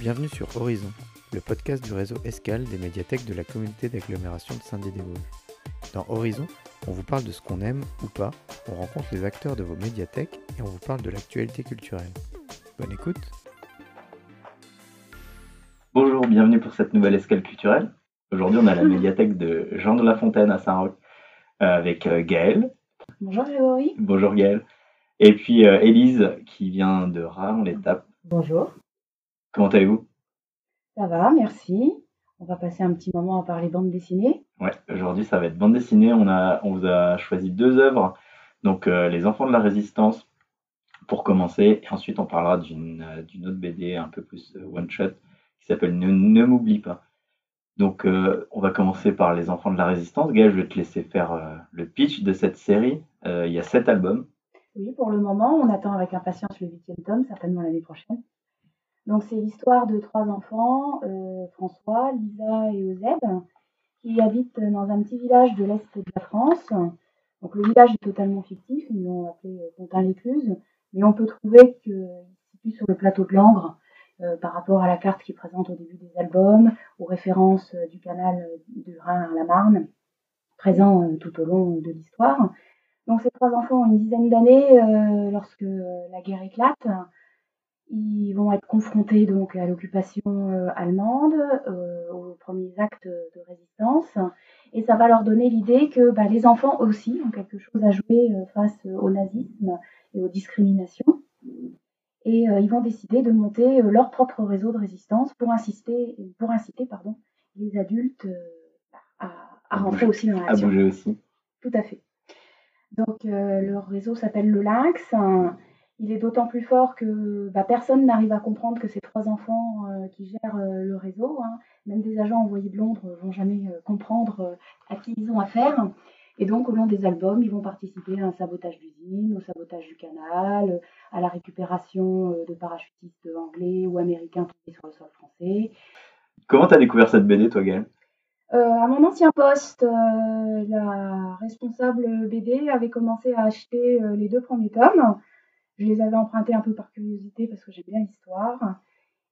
Bienvenue sur Horizon, le podcast du réseau Escale des médiathèques de la communauté d'agglomération de Saint-Dié-des-Vosges. Dans Horizon, on vous parle de ce qu'on aime ou pas, on rencontre les acteurs de vos médiathèques et on vous parle de l'actualité culturelle. Bonne écoute Bonjour, bienvenue pour cette nouvelle escale culturelle. Aujourd'hui, on a la médiathèque de Jean de La Fontaine à Saint-Roch euh, avec euh, Gaël. Bonjour Grégory. Bonjour Gaël. Et puis euh, Élise qui vient de Ras, on l'étape. Bonjour. Comment allez-vous? Ça va, merci. On va passer un petit moment à parler bande dessinée. Ouais, aujourd'hui ça va être bande dessinée. On, a, on vous a choisi deux œuvres. Donc euh, Les Enfants de la Résistance pour commencer. Et ensuite on parlera d'une euh, autre BD un peu plus euh, one-shot qui s'appelle Ne, ne m'oublie pas. Donc on va commencer par Les Enfants de la Résistance. Gaël, je vais te laisser faire le pitch de cette série. Il y a sept albums. Oui, pour le moment, on attend avec impatience le huitième tome, certainement l'année prochaine. Donc c'est l'histoire de trois enfants, euh, François, Lisa et Eusèbe, qui habitent dans un petit village de l'Est de la France. Donc le village est totalement fictif, ils l'ont appelé euh, Pontin-l'Écluse, mais on peut trouver qu'il se situe sur le plateau de Langres euh, par rapport à la carte qui présente au début des albums, aux références euh, du canal euh, du Rhin à la Marne, présent euh, tout au long de l'histoire. Donc ces trois enfants ont une dizaine d'années euh, lorsque euh, la guerre éclate. Ils vont être confrontés donc à l'occupation euh, allemande, euh, aux premiers actes de résistance, et ça va leur donner l'idée que bah, les enfants aussi ont quelque chose à jouer euh, face au nazisme et aux discriminations. Et ils vont décider de monter leur propre réseau de résistance pour insister, pour inciter pardon, les adultes à, à rentrer aussi dans À l'action. bouger aussi. Tout à fait. Donc euh, leur réseau s'appelle le Lynx. Euh, Il est d'autant plus fort que bah, personne n'arrive à comprendre que ces trois enfants euh, qui gèrent euh, le réseau, hein, même des agents envoyés de Londres, ne vont jamais euh, comprendre euh, à qui ils ont affaire. Et donc au long des albums, ils vont participer à un sabotage d'usine, au sabotage du canal, euh, à la récupération euh, de parachutistes anglais ou américains tombés sur le sol français. Comment t'as découvert cette BD, toi, Gaël Euh, à mon ancien poste, euh, la responsable BD avait commencé à acheter euh, les deux premiers tomes. Je les avais empruntés un peu par curiosité parce que j'aime bien l'histoire.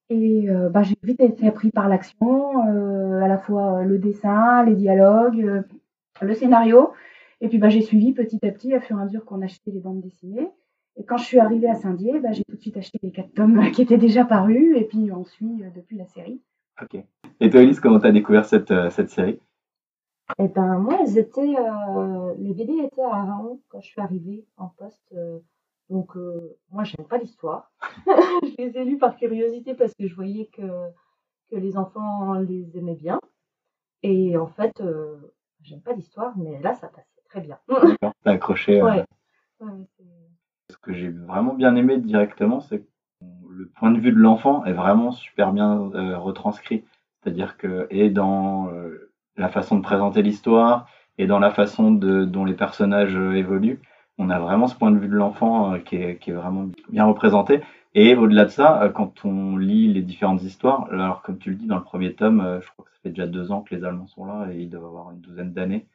Et euh, bah, j'ai vite été pris par l'action, euh, à la fois le dessin, les dialogues, euh, le scénario. Et puis bah, j'ai suivi petit à petit, à fur et à mesure qu'on achetait les bandes dessinées. Et quand je suis arrivée à Saint-Dié, bah, j'ai tout de suite acheté les quatre tomes qui étaient déjà parus. Et puis on suit euh, depuis la série. Ok. Et toi, Élise, comment t'as découvert cette, euh, cette série? Eh ben moi, elles étaient, euh, les BD étaient à Raon quand je suis arrivée en poste. Donc euh, moi, j'aime pas l'histoire. je les ai lues par curiosité parce que je voyais que, que les enfants les aimaient bien. Et en fait, euh, j'aime pas l'histoire, mais là, ça passait très bien. D'accord. T'as accroché. euh, Ouais. Ce que j'ai vraiment bien aimé directement, c'est que le point de vue de l'enfant est vraiment super bien euh, retranscrit. C'est-à-dire que, et dans euh, la façon de présenter l'histoire, et dans la façon de, dont les personnages évoluent, on a vraiment ce point de vue de l'enfant euh, qui, est, qui est vraiment bien représenté. Et au-delà de ça, euh, quand on lit les différentes histoires, alors comme tu le dis dans le premier tome, euh, je crois que ça fait déjà deux ans que les Allemands sont là et ils doivent avoir une douzaine d'années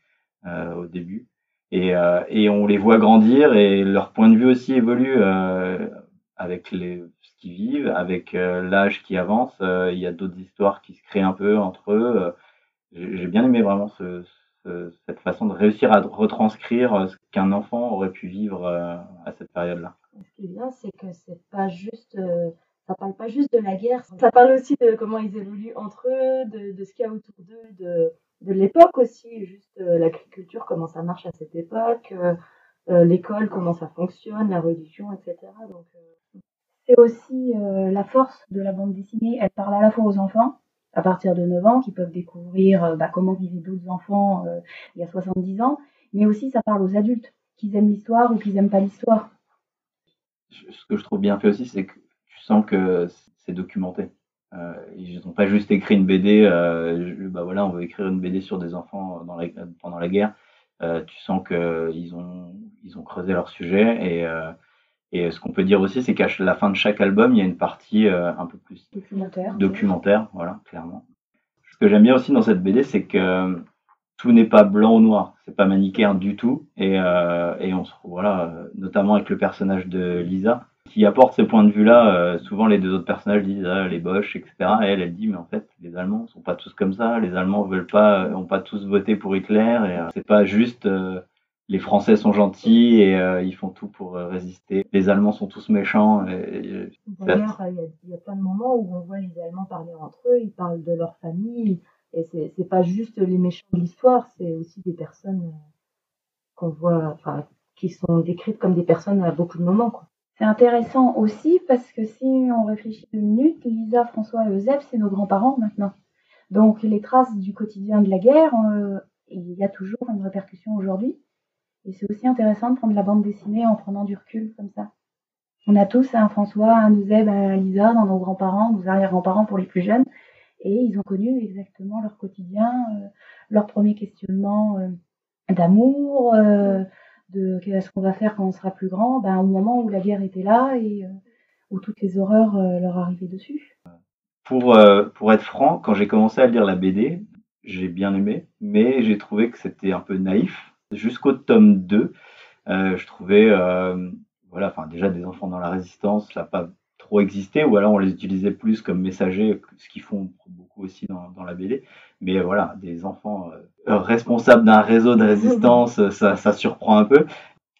euh, au début. Et, euh, et on les voit grandir et leur point de vue aussi évolue euh, avec les, ce qu'ils vivent, avec l'âge qui avance. Il y a d'autres histoires qui se créent un peu entre eux. J'ai bien aimé vraiment ce, ce- cette façon de réussir à retranscrire euh, ce qu'un enfant aurait pu vivre euh, à cette période-là. Ce qui est bien, c'est que c'est pas juste, euh, ça parle pas juste de la guerre, ça parle aussi de comment ils évoluent entre eux, de, ce qu'il y a autour d'eux, de, l'époque aussi, juste l'agriculture, comment ça marche à cette époque, l'école, comment ça fonctionne, la religion, etc. Donc, C'est aussi la force de la bande dessinée. Elle parle à la fois aux enfants, à partir de 9 ans, qui peuvent découvrir euh, bah, comment vivaient d'autres enfants euh, il y a 70 ans, mais aussi ça parle aux adultes, qu'ils aiment l'histoire ou qu'ils n'aiment pas l'histoire. ce que je trouve bien fait aussi, c'est que tu sens que c'est documenté. Euh, ils n'ont pas juste écrit une BD, bah voilà, on veut écrire une BD sur des enfants pendant la guerre. Tu sens qu'ils ont, ils ont creusé leur sujet. Et, et ce qu'on peut dire aussi, c'est qu'à la fin de chaque album, il y a une partie euh, un peu plus Documentaire. documentaire, voilà, clairement. Ce que j'aime bien aussi dans cette BD, c'est que tout n'est pas blanc ou noir, c'est pas manichéen du tout, et, euh, et on se trouve, voilà, euh, notamment avec le personnage de Lisa, qui apporte ce point de vue-là. Euh, souvent, les deux autres personnages disent ah, les Boches, etc. Et elle, elle dit mais en fait, les Allemands sont pas tous comme ça. Les Allemands veulent pas, ont pas tous voté pour Hitler. Et euh, c'est pas juste les Français sont gentils et ils font tout pour résister. Les Allemands sont tous méchants. D'ailleurs, il y, a plein de moments où on voit les Allemands parler entre eux. Ils parlent de leur famille. Et c'est, pas juste les méchants de l'histoire, c'est aussi des personnes qu'on voit, enfin, qui sont décrites comme des personnes à beaucoup de moments. C'est intéressant aussi parce que si on réfléchit deux minutes, Lisa, François et Euseb, c'est nos grands-parents maintenant. Donc les traces du quotidien de la guerre, euh, il y a toujours une répercussion aujourd'hui. Et c'est aussi intéressant de prendre la bande dessinée en prenant du recul comme ça. On a tous un François, un Euseb, un Lisa dans nos grands-parents, nos arrière-grands-parents pour les plus jeunes. Et ils ont connu exactement leur quotidien, euh, leur premier questionnement euh, d'amour, de qu'est-ce qu'on va faire quand on sera plus grand, ben, au moment où la guerre était là et euh, où toutes les horreurs euh, leur arrivaient dessus. Pour, euh, pour être franc, quand j'ai commencé à lire la BD, j'ai bien aimé, mais j'ai trouvé que c'était un peu naïf. Jusqu'au tome 2, je trouvais, voilà, enfin déjà des enfants dans la résistance, ça n'a pas trop existé, ou alors on les utilisait plus comme messagers, ce qu'ils font beaucoup aussi dans, dans la BD. Mais voilà, des enfants euh, responsables d'un réseau de résistance, euh, ça, ça, surprend un peu.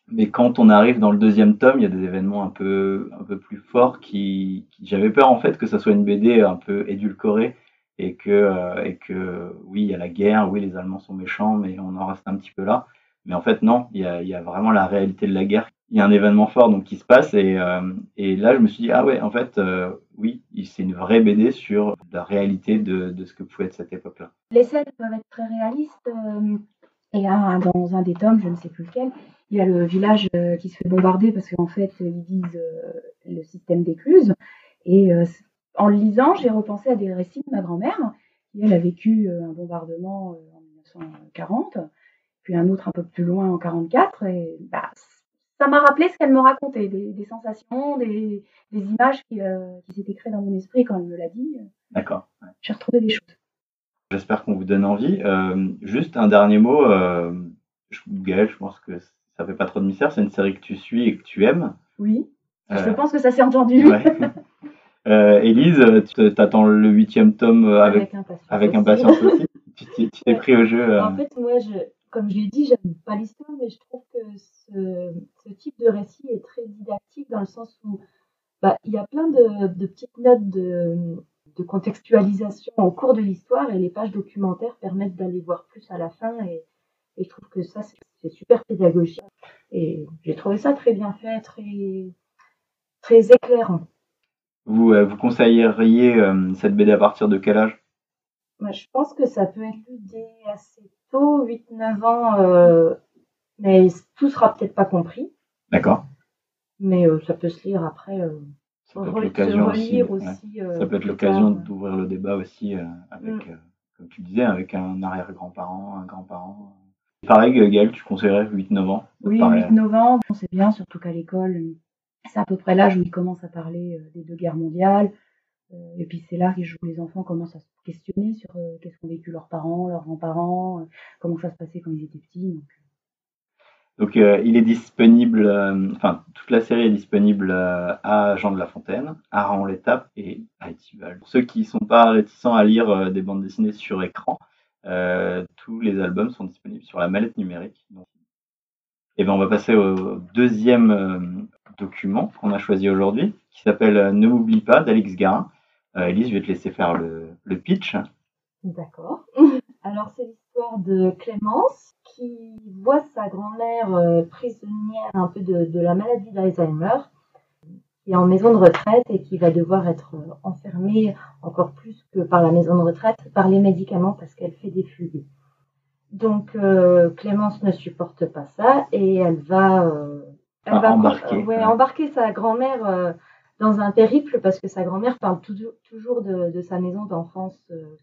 Mais quand on arrive dans le deuxième tome, il y a des événements un peu, un peu plus forts qui, j'avais peur en fait que ça soit une BD un peu édulcorée et que, euh, et que oui, il y a la guerre, oui, les Allemands sont méchants, mais on en reste un petit peu là. Mais en fait, non, il y a, vraiment la réalité de la guerre. Il y a un événement fort donc qui se passe et, euh, là je me suis dit ah ouais en fait euh, oui c'est une vraie BD sur la réalité de, ce que pouvait être cette époque-là. Les scènes peuvent être très réalistes euh, et dans un des tomes je ne sais plus lequel il y a le village qui se fait bombarder parce qu'en fait ils disent le système d'écluse et en le lisant j'ai repensé à des récits de ma grand-mère elle a vécu un bombardement en 1940 puis un autre un peu plus loin en 44 et bah ça m'a rappelé ce qu'elle me racontait, des, sensations, des, images euh, qui, s'étaient créées dans mon esprit quand elle me l'a dit. D'accord. J'ai retrouvé des choses. J'espère qu'on vous donne envie. Euh, juste un dernier mot. Euh, Gaël, je pense que ça fait pas trop de mystère. C'est une série que tu suis et que tu aimes. Oui. Je pense que ça s'est entendu. Élise, tu t'attends le huitième tome avec, avec impatience, aussi. tu t'es pris au jeu. En fait, moi, je, comme je l'ai dit, j'aime pas l'histoire, mais je trouve que ce, type de récit est très didactique dans le sens où bah, il y a plein de, petites notes de, contextualisation au cours de l'histoire et les pages documentaires permettent d'aller voir plus à la fin et, je trouve que ça c'est super pédagogique et j'ai trouvé ça très bien fait, très, très éclairant. Vous, euh, vous conseilleriez euh, cette BD à partir de quel âge? Bah, Je pense que ça peut être lu dès assez 8-9 ans, euh, mais tout sera peut-être pas compris. D'accord. Mais euh, ça peut se lire après. Euh, ça peut être l'occasion aussi. ça peut être l'occasion d'ouvrir le débat aussi avec, mm. comme tu disais, avec un arrière-grand-parent, un grand-parent. Pareil, Gaël, tu conseillerais 8-9 ans? Oui, 8-9 ans, c'est bien, surtout qu'à l'école, c'est à peu près l'âge où ils commencent à parler des deux guerres mondiales, euh, et puis c'est là que les enfants commencent à se questionner sur euh, qu'est-ce qu'ont vécu leurs parents, leurs grands-parents, euh, comment ça se passait quand ils étaient petits. Donc, il est disponible, enfin toute la série est disponible à Jean de La Fontaine, à Raon l'Étape et à Etival. Pour ceux qui ne sont pas réticents à lire des bandes dessinées sur écran, tous les albums sont disponibles sur la mallette numérique. et eh ben on va passer au deuxième document qu'on a choisi aujourd'hui, qui s'appelle Ne m'oublie pas d'Alex Garin. Euh, Elise, je vais te laisser faire le, pitch. D'accord. Alors, c'est l'histoire de Clémence qui voit sa grand-mère euh, prisonnière un peu de, la maladie d'Alzheimer, qui est en maison de retraite et qui va devoir être euh, enfermée encore plus que par la maison de retraite, par les médicaments parce qu'elle fait des fugues. Donc, Clémence ne supporte pas ça et elle va, elle va embarquer, embarquer sa grand-mère dans un périple parce que sa grand-mère parle toujours de, sa maison d'enfance. Euh,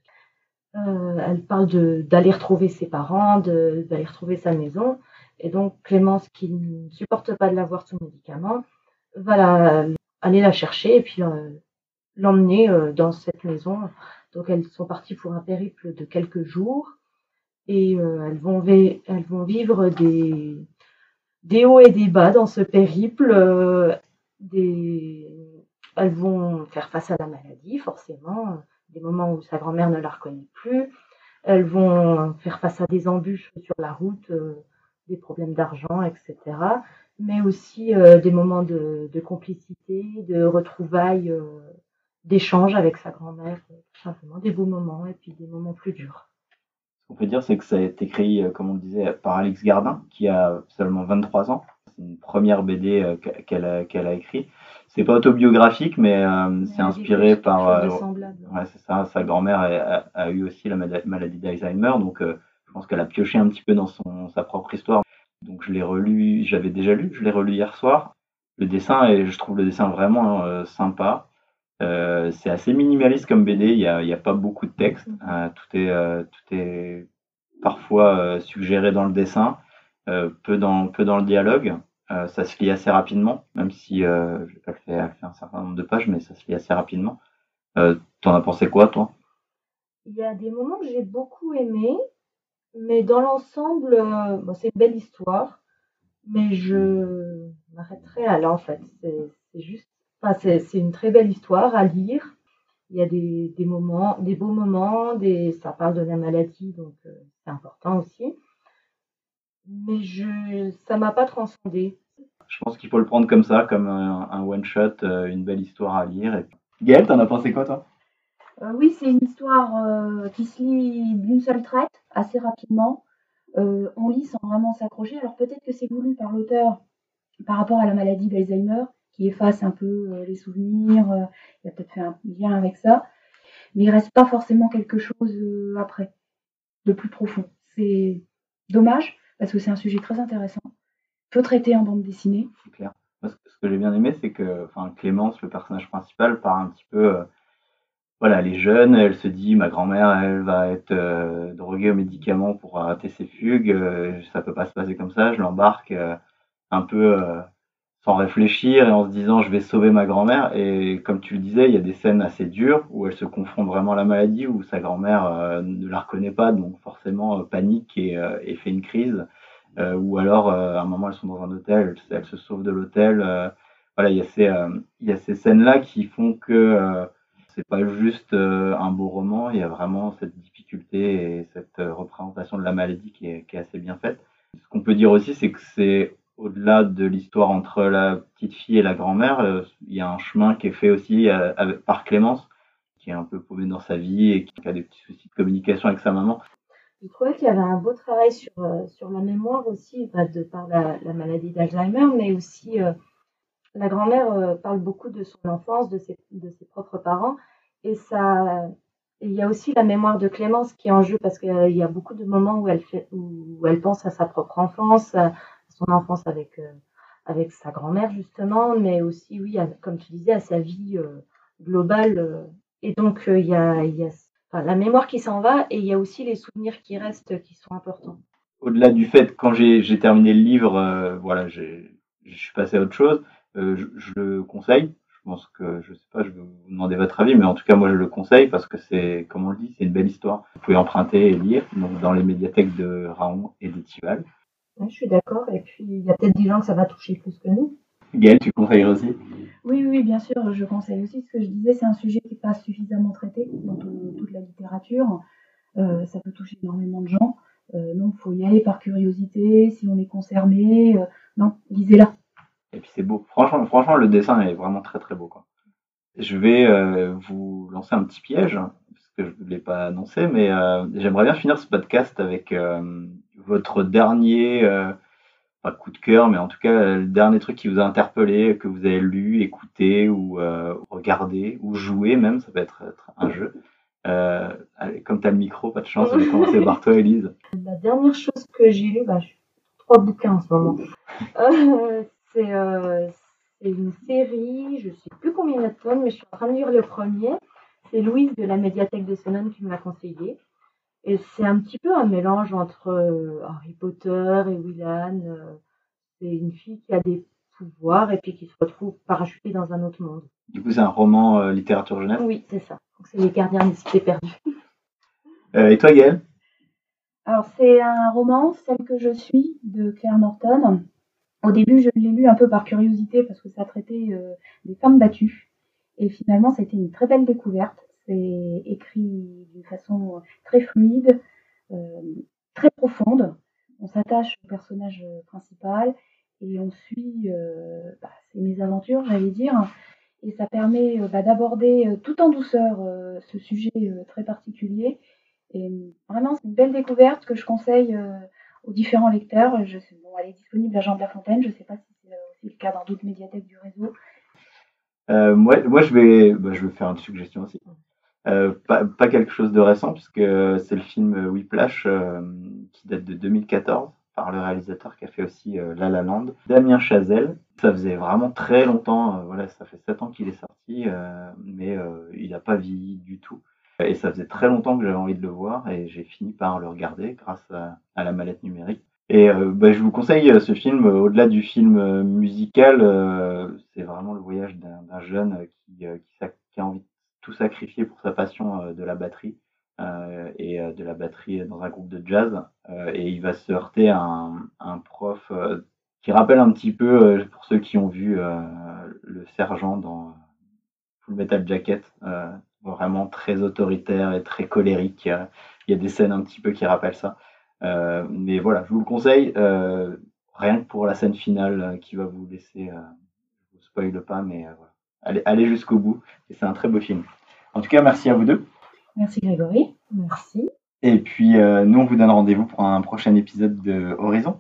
euh, elle parle d'aller retrouver ses parents, d'aller retrouver sa maison. Et donc Clémence, qui ne supporte pas de la voir sous médicament, va aller la chercher et puis euh, l'emmener dans cette maison. Donc elles sont parties pour un périple de quelques jours et elles, vont vivre des hauts et des bas dans ce périple elles vont faire face à la maladie, forcément, des moments où sa grand-mère ne la reconnaît plus. Elles vont faire face à des embûches sur la route, euh, des problèmes d'argent, etc. Mais aussi euh, des moments de, complicité, de retrouvailles, euh, d'échanges avec sa grand-mère, tout simplement, des beaux moments et puis des moments plus durs. Qu'on peut dire, c'est que ça a été écrit, comme on le disait, par Alex Gardin, qui a seulement 23 ans. Une première BD qu'elle a, qu'elle a écrit c'est pas autobiographique, mais euh, c'est inspiré par. Euh, ouais, c'est ça. Sa grand-mère a, a, eu aussi la maladie d'Alzheimer, donc euh, je pense qu'elle a pioché un petit peu dans son sa propre histoire. Donc je l'ai relu, j'avais déjà lu, je l'ai relu hier soir. Le dessin, et je trouve le dessin vraiment sympa. c'est assez minimaliste comme BD, il n'y a, y a, pas beaucoup de texte. Mm-hmm. tout, est, tout est parfois suggéré dans le dessin, peu, dans, peu dans le dialogue. Euh, ça se lit assez rapidement, même si euh, pas fait, fait, un certain nombre de pages, mais ça se lit assez rapidement. Euh, T'en as pensé quoi, toi? Il y a des moments que j'ai beaucoup aimé, mais dans l'ensemble, euh, c'est une belle histoire, mais je m'arrêterai à là, en fait. C'est juste, enfin, c'est une très belle histoire à lire. Il y a des, moments, des beaux moments, ça parle de la maladie, donc euh, c'est important aussi mais je, ça m'a pas transcendé. Je pense qu'il faut le prendre comme ça, comme un, one-shot, euh, une belle histoire à lire. Et... Gaëlle, t'en as pensé quoi, toi? Euh, Oui, c'est une histoire euh, qui se lit d'une seule traite, assez rapidement. on lit sans vraiment s'accrocher. Alors peut-être que c'est voulu par l'auteur par rapport à la maladie d'Alzheimer, qui efface un peu les souvenirs. il a peut-être fait un lien avec ça. Mais il reste pas forcément quelque chose après, de plus profond. C'est dommage, parce que c'est un sujet très intéressant. Faut traiter en bande dessinée. C'est clair. ce que j'ai bien aimé, c'est que Clémence, le personnage principal, part un petit peu. Euh, voilà, elle est jeune, elle se dit ma grand-mère, elle va être euh, droguée aux médicaments pour arrêter ses fugues, euh, ça peut pas se passer comme ça, je l'embarque un peu sans réfléchir et en se disant je vais sauver ma grand-mère. Et comme tu le disais, il y a des scènes assez dures où elle se confronte vraiment à la maladie, où sa grand-mère euh, ne la reconnaît pas, donc forcément euh, panique et, euh, et, fait une crise. ou alors, à un moment, elles sont dans un hôtel, elle, se sauve de l'hôtel. voilà, il y a ces, il y a ces scènes-là qui font que c'est pas juste un beau roman, il y a vraiment cette difficulté et cette représentation de la maladie qui est, qui est assez bien faite. Ce qu'on peut dire aussi, c'est que c'est au-delà de l'histoire entre la petite fille et la grand-mère, euh, il y a un chemin qui est fait aussi euh, par Clémence, qui est un peu paumée dans sa vie et qui a des petits soucis de communication avec sa maman. Je trouvais qu'il y avait un beau travail sur, euh, la mémoire aussi, de par la, maladie d'Alzheimer, mais aussi la grand-mère parle beaucoup de son enfance, de ses, propres parents, et ça, il y a aussi la mémoire de Clémence qui est en jeu parce qu'il y a beaucoup de moments où elle pense à sa propre enfance, son enfance avec, euh, avec sa grand-mère, justement, mais aussi, oui, comme tu disais, à sa vie euh, globale. Euh. et donc, il y a, y a la mémoire qui s'en va et il y a aussi les souvenirs qui restent qui sont importants. Au-delà du fait, quand j'ai terminé le livre, voilà, je suis passé à autre chose, je, le conseille. Je pense que, je sais pas, je vais vous demander votre avis, mais en tout cas, moi, je le conseille parce que c'est, comme on le dit, c'est une belle histoire. Vous pouvez emprunter et lire dans les médiathèques de Raon et d'Etival je suis d'accord. Et puis, il y a peut-être des gens que ça va toucher plus que nous. Gaëlle, tu conseilles aussi? Oui, oui, bien sûr, je conseille aussi. Ce que je disais, c'est un sujet qui n'est pas suffisamment traité dans toute la littérature. Euh, ça peut toucher énormément de gens. Euh, donc, il faut y aller par curiosité, si on est concerné. Euh, non, lisez-la. Et puis, c'est beau. Franchement, franchement, le dessin est vraiment très, très beau. Quoi. Je vais euh, vous lancer un petit piège, parce que je ne l'ai pas annoncé, mais j'aimerais bien finir ce podcast avec votre dernier, euh, pas coup de cœur, mais en tout cas le dernier truc qui vous a interpellé, que vous avez lu, écouté ou euh, regardé ou joué même, ça peut être, un jeu. Euh, allez, comme tu as le micro, pas de chance, on va commencer par toi, Elise. La dernière chose que j'ai lu, bah, trois bouquins en ce moment. c'est une série, je sais plus combien il y a de mais je suis en train de lire le premier. C'est Louise de la médiathèque de Sonon qui me l'a conseillé. Et c'est un petit peu un mélange entre euh, Harry Potter et Willan. Euh, c'est une fille qui a des pouvoirs et puis qui se retrouve parachutée dans un autre monde. Du coup, c'est un roman euh, littérature jeunesse Oui, c'est ça. c'est Les gardiens des cités perdues. et toi, Gaëlle? Alors, c'est un roman, Celle que je suis, de Claire Norton. Au début, je l'ai lu un peu par curiosité parce que ça traitait des femmes battues. Et finalement, ça a été une très belle découverte. Écrit d'une façon très fluide, très profonde. On s'attache au personnage principal et on suit euh, bah, ses mésaventures, j'allais dire. Et ça permet bah, d'aborder tout en douceur ce sujet très particulier et vraiment, c'est une belle découverte que je conseille euh, aux différents lecteurs. Bon, elle est disponible à Jean de la Fontaine. Je ne sais pas si c'est aussi le cas dans d'autres médiathèques du réseau. Euh, moi, moi, je vais, bah, je vais faire une suggestion aussi. Euh, pas, pas, quelque chose de récent, puisque c'est le film Whiplash qui date de 2014 par le réalisateur qui a fait aussi La La Land, Damien Chazelle. Ça faisait vraiment très longtemps, voilà, ça fait 7 ans qu'il est sorti, mais il n'a pas vieilli du tout. Et ça faisait très longtemps que j'avais envie de le voir et j'ai fini par le regarder grâce à, la mallette numérique. Et euh, bah, je vous conseille euh, ce film, euh, au-delà du film musical, c'est vraiment le voyage d'un jeune qui, qui, a envie de tout sacrifier pour sa passion de la batterie et de la batterie dans un groupe de jazz. et il va se heurter à un, prof qui rappelle un petit peu, pour ceux qui ont vu le sergent dans Full Metal Jacket, vraiment très autoritaire et très colérique. Il y a des scènes un petit peu qui rappellent ça. Euh, mais voilà, je vous le conseille, euh, rien que pour la scène finale euh, qui va vous laisser, je vous spoil pas, mais voilà. Allez, allez jusqu'au bout. Et c'est un très beau film. En tout cas, merci à vous deux. Merci Grégory. Merci. Et puis, nous, on vous donne rendez-vous pour un prochain épisode de Horizon.